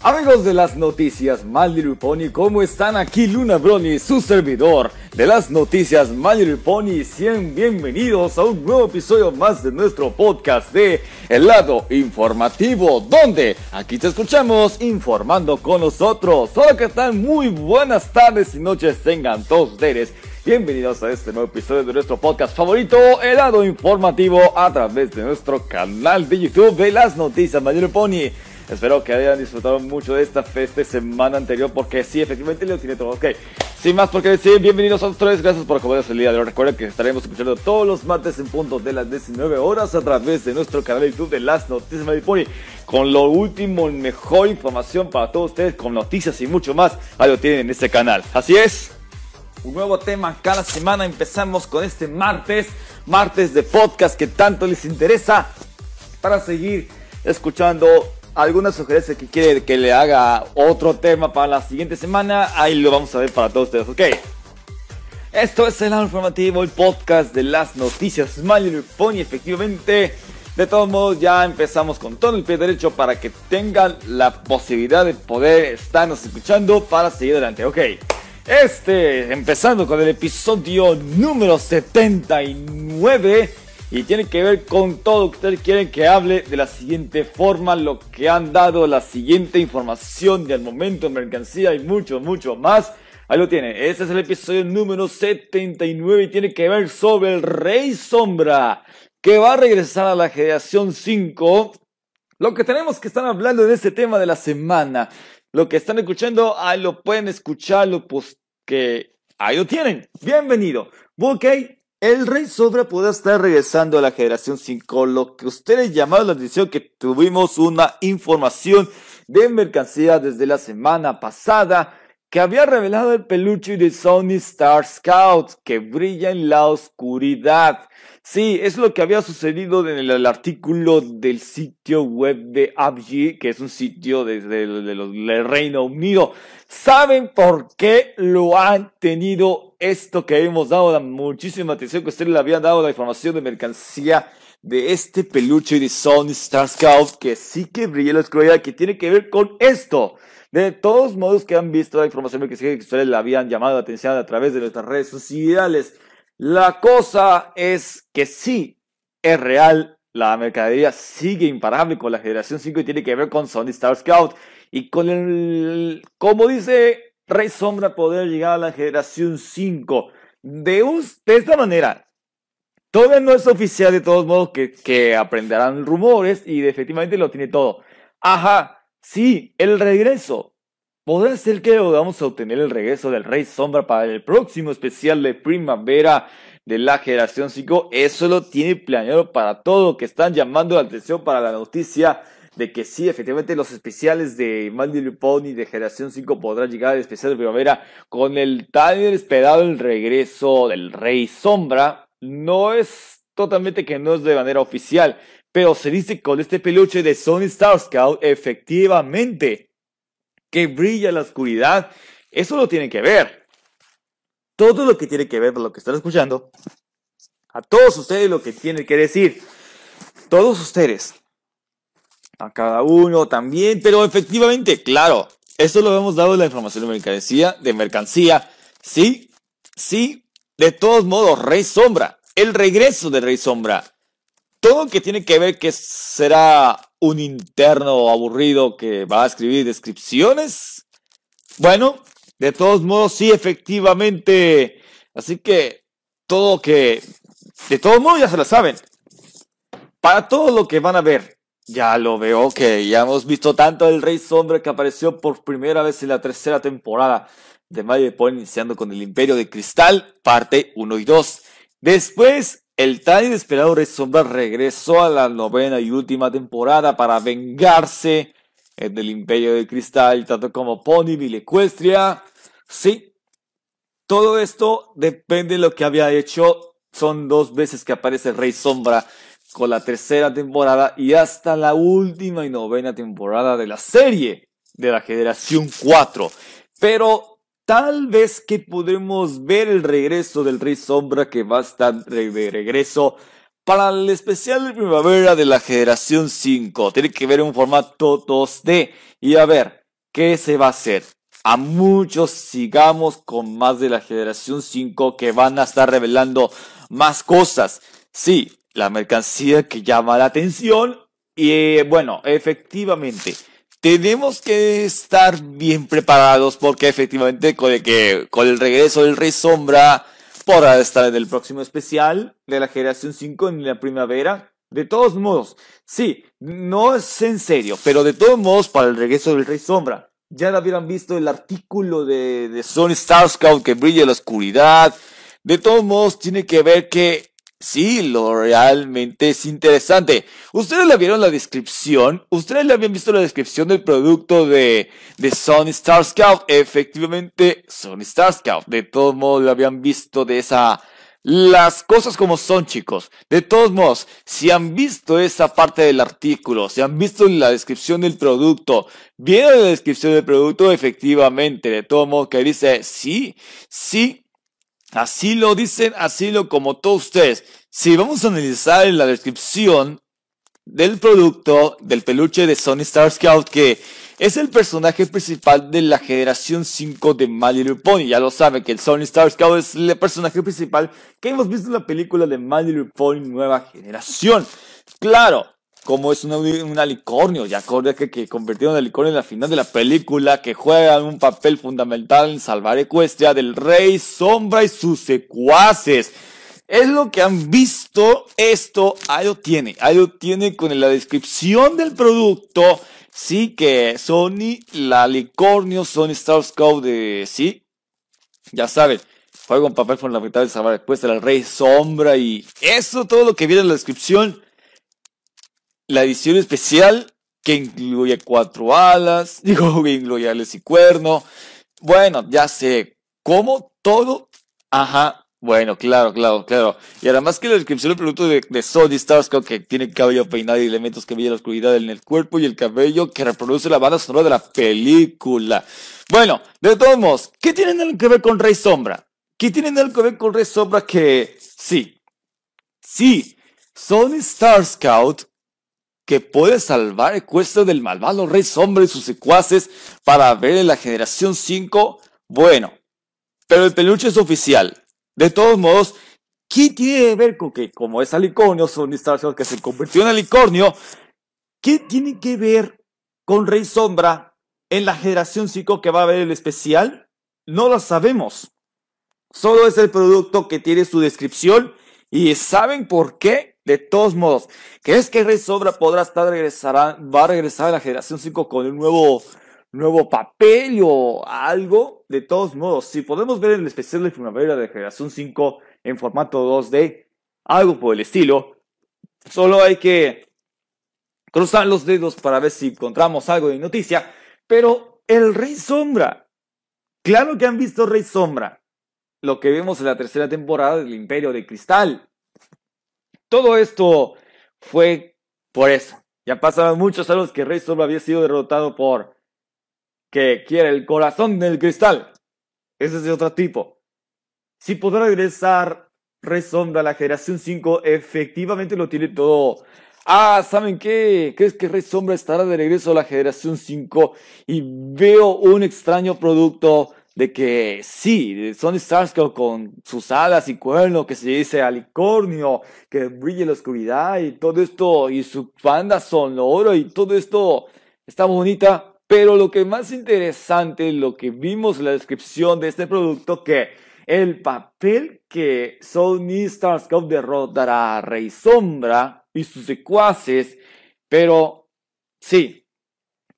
Amigos de las noticias Pony, ¿cómo están? Aquí Luna Brony, su servidor de las noticias Pony. Sean bienvenidos a un nuevo episodio más de nuestro podcast de El lado informativo, donde aquí te escuchamos informando con nosotros. Hola, ¿qué tal? Muy buenas tardes y noches tengan todos ustedes. Bienvenidos a este nuevo episodio de nuestro podcast favorito, El lado informativo, a través de nuestro canal de YouTube de las noticias Pony. Espero que hayan disfrutado mucho de esta festa semana anterior porque sí, efectivamente lo tiene todo. Ok, sin más por qué decir, bienvenidos a ustedes, gracias por acompañarnos el día de hoy. Recuerden que estaremos escuchando todos los martes en punto de las 19 horas a través de nuestro canal de YouTube de Las Noticias Pony con lo último, mejor información para todos ustedes, con noticias y mucho más. Ahí lo tienen en este canal. Así es. Un nuevo tema cada semana. Empezamos con este martes, martes de podcast que tanto les interesa para seguir escuchando alguna sugerencia que quiere que le haga otro tema para la siguiente semana, ahí lo vamos a ver para todos ustedes, ¿ok? Esto es el informativo, el podcast de las noticias Smiley Pony. Efectivamente, de todos modos, ya empezamos con todo el pie derecho para que tengan la posibilidad de poder estarnos escuchando para seguir adelante, ¿ok? Este, empezando con el episodio número 79 y tiene que ver con todo lo ustedes quieren que hable de la siguiente forma, lo que han dado, la siguiente información del momento, mercancía y mucho, mucho más. Ahí lo tiene. Este es el episodio número 79 y tiene que ver sobre el Rey Sombra, que va a regresar a la generación 5. Lo que tenemos que estar hablando de este tema de la semana. Lo que están escuchando, ahí lo pueden escuchar, pues que ahí lo tienen. Bienvenido. Ok, el Rey Sobra puede estar regresando a la generación 5, lo que ustedes llamaron la atención que tuvimos una información de mercancía desde la semana pasada que había revelado el peluche de Sony Star Scout que brilla en la oscuridad. Sí, es lo que había sucedido en el, artículo del sitio web de ABG, que es un sitio desde el Reino Unido. ¿Saben por qué lo han tenido esto que hemos dado la muchísima atención que ustedes le habían dado la información de mercancía de este peluche de Sony Star Scout que sí que brilla la oscuridad, que tiene que ver con esto? De todos modos que han visto la información que ustedes le habían llamado la atención a través de nuestras redes sociales, la cosa es que sí es real, la mercadería sigue imparable con la generación 5 y tiene que ver con Sony Star Scout y con el, como dice Rey Sombra, poder llegar a la generación 5 de, de esta manera. Todavía no es oficial de todos modos que, que aprenderán rumores y efectivamente lo tiene todo. Ajá, Sí, el regreso. Podrá ser que vamos a obtener el regreso del Rey Sombra para el próximo especial de primavera de la generación 5. Eso lo tiene planeado para todo, que están llamando la atención para la noticia de que sí, efectivamente los especiales de Mandy Pony de generación 5 podrán llegar al especial de primavera con el tan esperado regreso del Rey Sombra. No es totalmente que no es de manera oficial, pero se dice con este peluche de Sony Star Scout, efectivamente, que brilla en la oscuridad. Eso lo tienen que ver. Todo lo que tiene que ver con lo que están escuchando, a todos ustedes lo que tienen que decir. Todos ustedes. A cada uno también, pero efectivamente, claro, eso lo hemos dado la información de mercancía, de mercancía. Sí, sí, de todos modos, Rey Sombra, el regreso de Rey Sombra todo que tiene que ver que será un interno aburrido que va a escribir descripciones. Bueno, de todos modos, sí, efectivamente. Así que todo que, de todos modos, ya se lo saben. Para todo lo que van a ver, ya lo veo que ya hemos visto tanto el Rey Sombra que apareció por primera vez en la tercera temporada de Mario Pony, iniciando con el Imperio de Cristal, parte 1 y 2. Después el tan inesperado Rey Sombra regresó a la novena y última temporada para vengarse del Imperio de Cristal, tanto como Pony Equestria, Sí, todo esto depende de lo que había hecho. Son dos veces que aparece el Rey Sombra con la tercera temporada y hasta la última y novena temporada de la serie de la generación 4. Pero tal vez que podremos ver el regreso del Rey Sombra que va a estar de regreso para el especial de primavera de la generación 5. Tiene que ver un formato 2D y a ver qué se va a hacer. A muchos sigamos con más de la generación 5 que van a estar revelando más cosas. Sí, la mercancía que llama la atención. Y eh, bueno, efectivamente, tenemos que estar bien preparados porque efectivamente con el, regreso del Rey Sombra podrá estar en el próximo especial de la generación 5 en la primavera. De todos modos, sí, no es en serio, pero de todos modos para el regreso del Rey Sombra. Ya lo hubieran visto el artículo de, de Sony Star Scout que brilla en la oscuridad. De todos modos, tiene que ver que Sí, lo realmente es interesante. Ustedes le vieron la descripción, ustedes le habían visto la descripción del producto de, de Sony Star Scout. Efectivamente, Sony Star Scout. De todos modos, lo habían visto de esa, las cosas como son, chicos. De todos modos, si han visto esa parte del artículo, si han visto la descripción del producto, vieron la descripción del producto, efectivamente, de todos modos, que dice, sí, sí, Así lo dicen, así lo como todos ustedes. Si vamos a analizar en la descripción del producto del peluche de Sony Star Scout, que es el personaje principal de la generación 5 de My Little Pony. Ya lo saben que el Sony Star Scout es el personaje principal que hemos visto en la película de My Little Pony Nueva Generación. Claro, como es un, un alicornio, ya que, que convirtieron al alicornio en la final de la película, que juega un papel fundamental en salvar Ecuestria del Rey Sombra y sus secuaces. Es lo que han visto, esto, ahí lo tiene, ahí lo tiene con la descripción del producto, sí que Sony, la alicornio, Sony Star Scout de, sí, ya saben, juega un papel fundamental en salvar Ecuestria del Rey Sombra y eso, todo lo que viene en la descripción, la edición especial que incluye cuatro alas, digo, que incluye alas y cuerno. Bueno, ya sé, como todo, ajá, bueno, claro, claro, claro. Y además que la descripción del producto de, de Sony Stars, que tiene cabello peinado y elementos que brillan la oscuridad en el cuerpo y el cabello que reproduce la banda sonora de la película. Bueno, de todos modos, ¿qué tienen que ver con Rey Sombra? ¿Qué tienen que ver con Rey Sombra que sí, sí, Sony Star Scout que puede salvar el cuesta del malvado rey sombra y sus secuaces para ver en la generación 5, bueno, pero el peluche es oficial. De todos modos, ¿qué tiene que ver con que como es alicornio, Sony Star que se convirtió en alicornio, qué tiene que ver con Rey Sombra en la generación 5 que va a ver el especial? No lo sabemos. Solo es el producto que tiene su descripción y ¿saben por qué? De todos modos, ¿crees que Rey Sobra podrá estar regresará, va a regresar a la generación 5 con un nuevo, nuevo papel o algo? De todos modos, si podemos ver el especial de primavera de generación 5 en formato 2D, algo por el estilo, solo hay que cruzar los dedos para ver si encontramos algo de noticia. Pero el Rey Sombra, claro que han visto Rey Sombra, lo que vemos en la tercera temporada del Imperio de Cristal. Todo esto fue por eso. Ya pasaron muchos años que Rey solo había sido derrotado por que quiere el corazón del cristal. Ese es de otro tipo. Si podrá regresar Rey Sombra a la generación 5, efectivamente lo tiene todo. Ah, ¿saben qué? ¿Crees que Rey Sombra estará de regreso a la generación 5? Y veo un extraño producto de que sí, Sony Starscope con sus alas y cuerno que se dice alicornio, que brille la oscuridad y todo esto, y su banda sonora y todo esto está bonita, pero lo que más interesante, lo que vimos en la descripción de este producto, que el papel que Sony Starscope derrotará a Rey Sombra y sus secuaces, pero sí,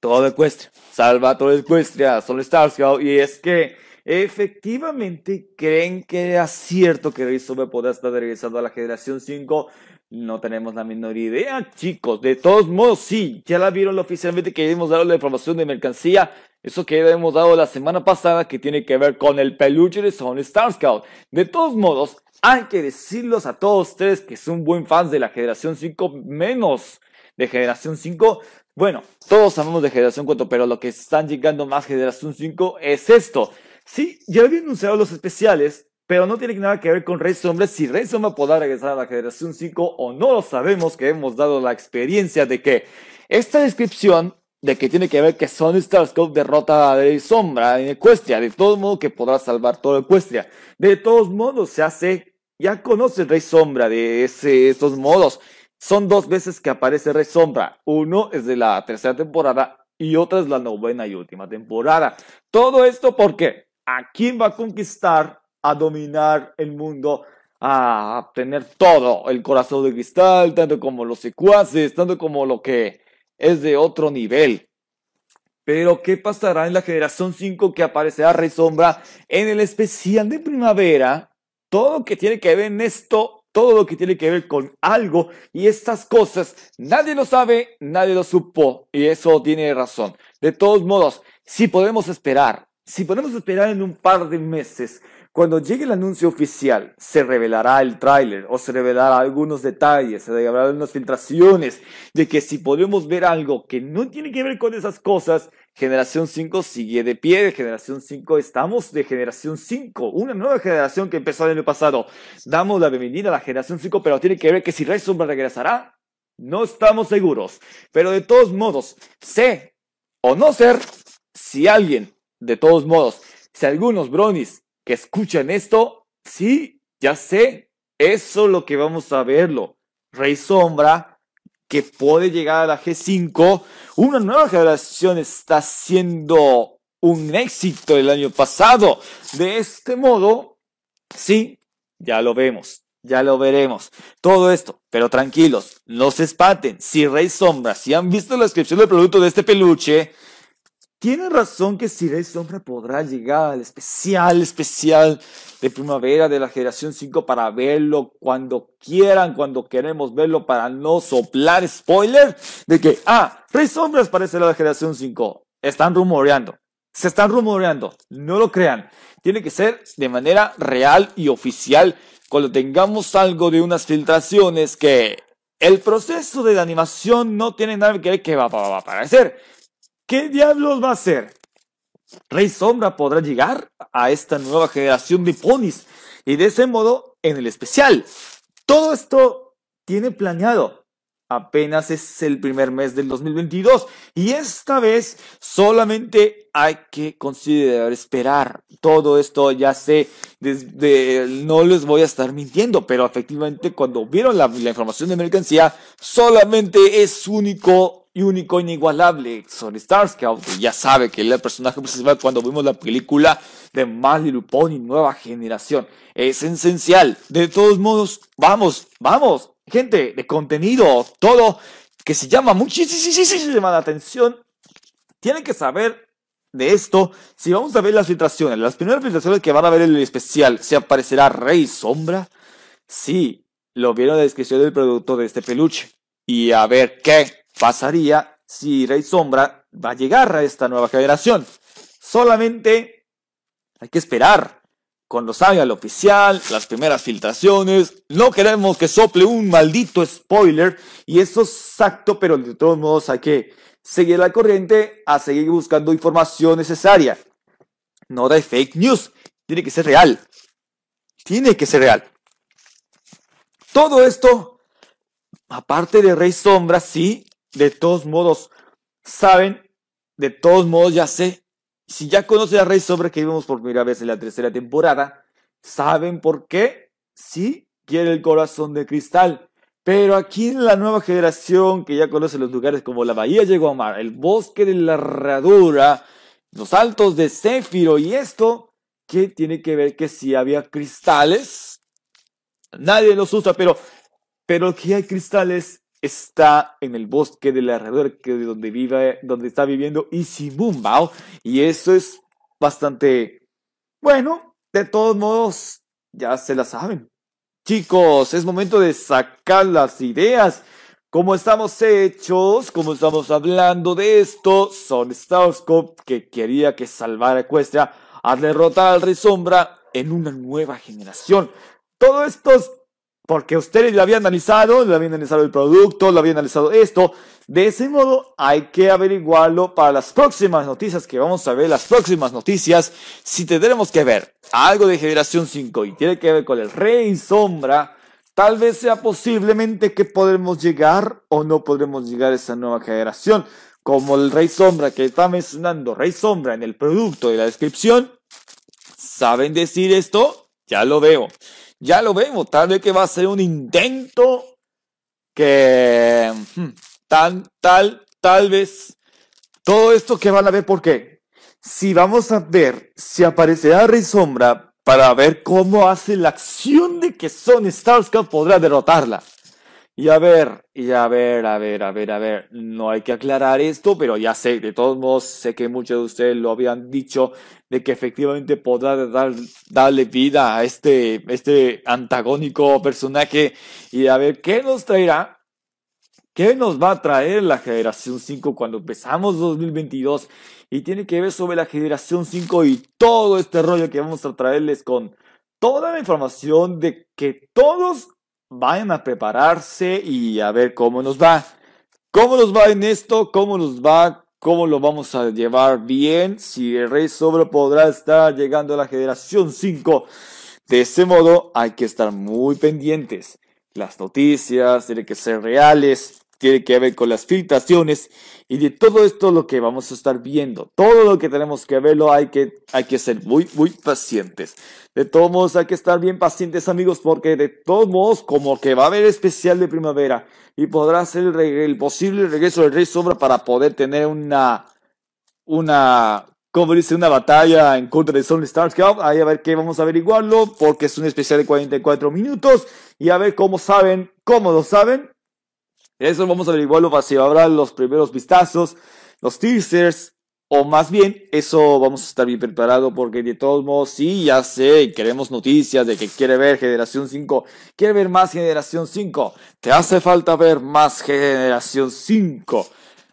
todo Ecuestria, salva todo Ecuestria, Solo Starscout, y es que efectivamente creen que es cierto que Sombra podrá estar regresando a la generación 5, No tenemos la menor idea, chicos. De todos modos, sí, ya la vieron oficialmente que hemos dado la información de mercancía. Eso que hemos dado la semana pasada que tiene que ver con el peluche de Sony Star Scout. De todos modos, hay que decirlos a todos ustedes que son buen fans de la generación 5 menos de generación 5. Bueno, todos sabemos de generación 4, pero lo que están llegando más generación 5 es esto. Sí, ya había anunciado los especiales, pero no tiene nada que ver con Rey Sombra. Si Rey Sombra podrá regresar a la generación 5 o no lo sabemos, que hemos dado la experiencia de que esta descripción de que tiene que ver que Sony Starscope derrota a Rey Sombra en Equestria, de todo modo que podrá salvar todo Equestria. De todos modos, se hace, ya conoce Rey Sombra de ese, modos. Son dos veces que aparece Rey Sombra. Uno es de la tercera temporada y otra es la novena y última temporada. Todo esto porque a quién va a conquistar a dominar el mundo, a tener todo, el corazón de cristal, tanto como los secuaces, tanto como lo que es de otro nivel. Pero, ¿qué pasará en la generación 5 que aparecerá Rey Sombra en el especial de primavera? Todo lo que tiene que ver en esto, todo lo que tiene que ver con algo y estas cosas, nadie lo sabe, nadie lo supo y eso tiene razón. De todos modos, si podemos esperar, si podemos esperar en un par de meses cuando llegue el anuncio oficial, se revelará el tráiler o se revelará algunos detalles, se revelarán unas filtraciones de que si podemos ver algo que no tiene que ver con esas cosas, Generación 5 sigue de pie, Generación 5 estamos de Generación 5, una nueva generación que empezó el año pasado. Damos la bienvenida a la Generación 5, pero tiene que ver que si Rey Sombra regresará, no estamos seguros. Pero de todos modos, sé o no ser si alguien, de todos modos, si algunos bronies que escuchan esto, sí, ya sé, eso es lo que vamos a verlo. Rey Sombra, que puede llegar a la G5, una nueva generación está siendo un éxito el año pasado. De este modo, sí, ya lo vemos, ya lo veremos. Todo esto, pero tranquilos, no se espanten. Si Rey Sombra, si han visto la descripción del producto de este peluche, tiene razón que Sirey Sombra podrá llegar al especial, especial de primavera de la generación 5 para verlo cuando quieran, cuando queremos verlo, para no soplar spoiler de que, ah, Rey Sombras parece la generación 5. Están rumoreando. Se están rumoreando. No lo crean. Tiene que ser de manera real y oficial cuando tengamos algo de unas filtraciones que el proceso de la animación no tiene nada que ver que va, va, va a aparecer ¿Qué diablos va a ser? Rey Sombra podrá llegar a esta nueva generación de ponis y de ese modo en el especial. Todo esto tiene planeado. Apenas es el primer mes del 2022 y esta vez solamente hay que considerar esperar. Todo esto ya sé, desde, no les voy a estar mintiendo, pero efectivamente cuando vieron la, la información de mercancía solamente es único y único, inigualable, Sony Starsky, que ya sabe que es el personaje principal cuando vimos la película de Little Pony Nueva Generación. Es esencial. De todos modos, vamos, vamos, gente de contenido, todo que se llama muchísimo la atención. Tienen que saber de esto. Si vamos a ver las filtraciones, las primeras filtraciones que van a ver en el especial, ¿se aparecerá Rey Sombra? Sí, lo vieron en la descripción del producto de este peluche. Y a ver qué pasaría si Rey Sombra va a llegar a esta nueva generación. Solamente hay que esperar. Cuando salga el oficial, las primeras filtraciones, no queremos que sople un maldito spoiler y eso es exacto, pero de todos modos hay que seguir la corriente a seguir buscando información necesaria. No de fake news, tiene que ser real. Tiene que ser real. Todo esto, aparte de Rey Sombra, sí, de todos modos, saben, de todos modos ya sé, si ya conoce a Rey Sombra que vimos por primera vez en la tercera temporada, saben por qué, sí, quiere el corazón de cristal. Pero aquí en la nueva generación que ya conoce los lugares como la Bahía de Guamar, el bosque de la herradura, los altos de Céfiro y esto, ¿qué tiene que ver que si había cristales? Nadie los usa, pero, pero que hay cristales está en el bosque de alrededor que donde vive, donde está viviendo Isimumbao, y eso es bastante bueno. De todos modos, ya se la saben. chicos, es momento de sacar las ideas. Como estamos hechos, como estamos hablando de esto, son Starscope que quería que salvara Equestria a derrotar al Rey Sombra en una nueva generación. Todo esto es porque ustedes lo habían analizado, lo habían analizado el producto, lo habían analizado esto. De ese modo hay que averiguarlo para las próximas noticias que vamos a ver, las próximas noticias. Si tendremos que ver algo de generación 5 y tiene que ver con el Rey Sombra, tal vez sea posiblemente que podremos llegar o no podremos llegar a esa nueva generación. Como el Rey Sombra que está mencionando Rey Sombra en el producto y la descripción. ¿Saben decir esto? Ya lo veo ya lo vemos, tal vez que va a ser un intento que hmm, tal, tal, tal vez todo esto que van a ver, ¿por qué? Si vamos a ver si aparecerá Rey Sombra para ver cómo hace la acción de que Son Starscream podrá derrotarla. Y a ver, y a ver, a ver, a ver, a ver, no hay que aclarar esto, pero ya sé, de todos modos, sé que muchos de ustedes lo habían dicho, de que efectivamente podrá dar, darle vida a este, este antagónico personaje. Y a ver qué nos traerá, qué nos va a traer la generación 5 cuando empezamos 2022 y tiene que ver sobre la generación 5 y todo este rollo que vamos a traerles con toda la información de que todos vayan a prepararse y a ver cómo nos va. ¿Cómo nos va en esto? ¿Cómo nos va? ¿Cómo lo vamos a llevar bien? Si el Rey Sobre podrá estar llegando a la generación 5. De ese modo hay que estar muy pendientes. Las noticias tienen que ser reales, tiene que ver con las filtraciones y de todo esto lo que vamos a estar viendo. Todo lo que tenemos que verlo hay que, hay que ser muy, muy pacientes. De todos modos hay que estar bien pacientes amigos porque de todos modos como que va a haber especial de primavera y podrá ser el, el posible regreso del Rey Sombra para poder tener una, una, como dice, una batalla en contra de Stone Stars Ahí a ver qué vamos a averiguarlo porque es un especial de 44 minutos y a ver cómo saben, cómo lo saben eso vamos a averiguarlo si habrá los primeros vistazos, los teasers, o más bien, eso vamos a estar bien preparado porque de todos modos, sí, ya sé, queremos noticias de que quiere ver Generación 5, quiere ver más Generación 5, te hace falta ver más Generación 5.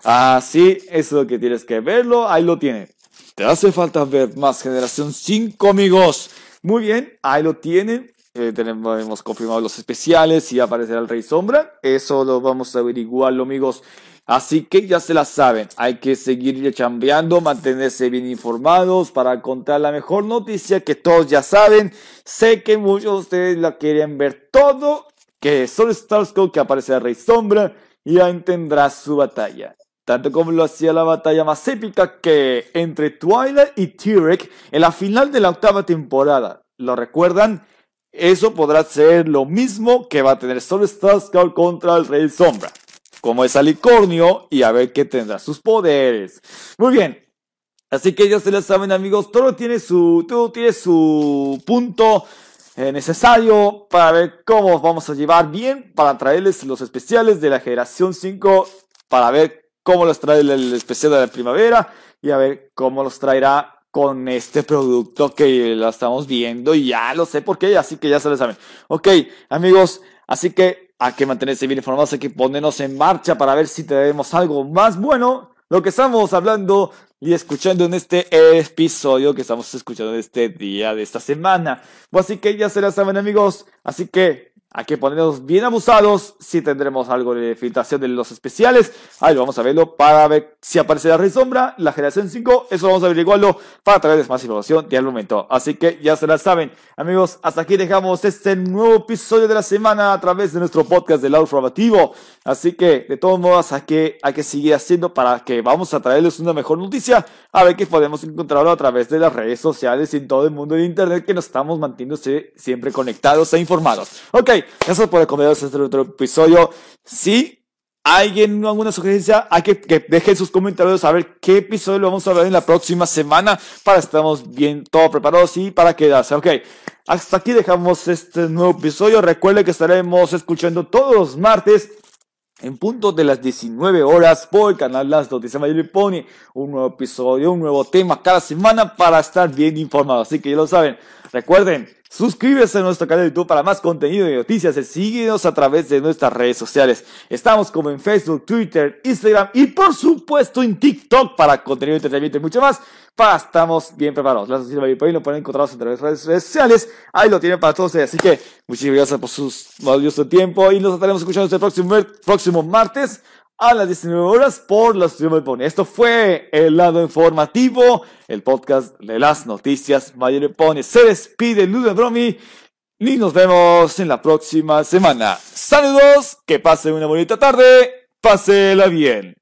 Así, eso es lo que tienes que verlo, ahí lo tiene. Te hace falta ver más Generación 5, amigos. Muy bien, ahí lo tienen. Eh, tenemos, hemos confirmado los especiales y aparecerá el Rey Sombra. Eso lo vamos a averiguarlo, amigos. Así que ya se la saben, hay que seguir chambeando, mantenerse bien informados para contar la mejor noticia que todos ya saben. Sé que muchos de ustedes la quieren ver todo, que solo Starscream que aparece el Rey Sombra y ahí tendrá su batalla. Tanto como lo hacía la batalla más épica que entre Twilight y T-Rex en la final de la octava temporada. ¿Lo recuerdan? Eso podrá ser lo mismo que va a tener Solo Starscream contra el Rey Sombra. Como es alicornio y a ver qué tendrá sus poderes. Muy bien. Así que ya se lo saben amigos, todo tiene su, todo tiene su punto eh, necesario para ver cómo vamos a llevar bien para traerles los especiales de la generación 5 para ver cómo los trae el especial de la primavera y a ver cómo los traerá con este producto que lo estamos viendo y ya lo sé por qué, así que ya se lo saben. Ok, amigos, así que hay que mantenerse bien informados, hay que ponernos en marcha para ver si tenemos algo más bueno. Lo que estamos hablando y escuchando en este episodio que estamos escuchando en este día de esta semana. Así que ya se lo saben amigos, así que hay que ponernos bien abusados si tendremos algo de filtración de los especiales. Ahí vamos a verlo para ver si aparece la Rey Sombra, la generación 5. Eso vamos a averiguarlo para traerles más información de al momento. Así que ya se la saben. Amigos, hasta aquí dejamos este nuevo episodio de la semana a través de nuestro podcast del lado informativo. Así que, de todos modos, hay que, hay que seguir haciendo para que vamos a traerles una mejor noticia. A ver que podemos encontrarlo a través de las redes sociales y en todo el mundo de Internet que nos estamos manteniéndose siempre conectados e informados. Ok. Gracias por acompañarnos en este otro episodio. Si alguien alguna sugerencia, hay que, que dejen sus comentarios a ver qué episodio lo vamos a ver en la próxima semana para que estemos bien todos preparados y para quedarse. Ok, hasta aquí dejamos este nuevo episodio. Recuerden que estaremos escuchando todos los martes en punto de las 19 horas por el canal Las Noticias Mayor Pony. Un nuevo episodio, un nuevo tema cada semana para estar bien informados. Así que ya lo saben. Recuerden, Suscríbete a nuestro canal de YouTube para más contenido y noticias. Síguenos a través de nuestras redes sociales. Estamos como en Facebook, Twitter, Instagram y por supuesto en TikTok para contenido entretenimiento y mucho más. Estamos bien preparados. Las noticias de lo pueden encontrar en nuestras redes sociales. Ahí lo tienen para todos. Así que muchísimas gracias por su valioso tiempo y nos estaremos escuchando este próximo, próximo martes a las 19 horas por la Estudio Pony. Esto fue el lado informativo, el podcast de las noticias Mayor Pony. Se despide Ludo Bromi y nos vemos en la próxima semana. Saludos, que pasen una bonita tarde, pásela bien.